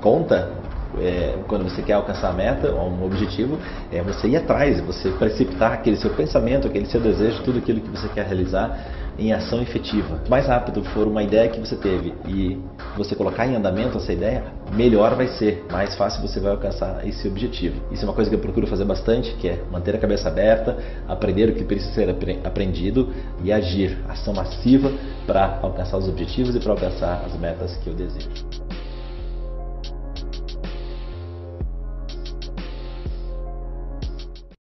conta é, quando você quer alcançar a meta ou um objetivo, é você ir atrás, você precipitar aquele seu pensamento, aquele seu desejo, tudo aquilo que você quer realizar em ação efetiva. Mais rápido for uma ideia que você teve e você colocar em andamento essa ideia, melhor vai ser, mais fácil você vai alcançar esse objetivo. Isso é uma coisa que eu procuro fazer bastante, que é manter a cabeça aberta, aprender o que precisa ser aprendido e agir, ação massiva para alcançar os objetivos e para alcançar as metas que eu desejo.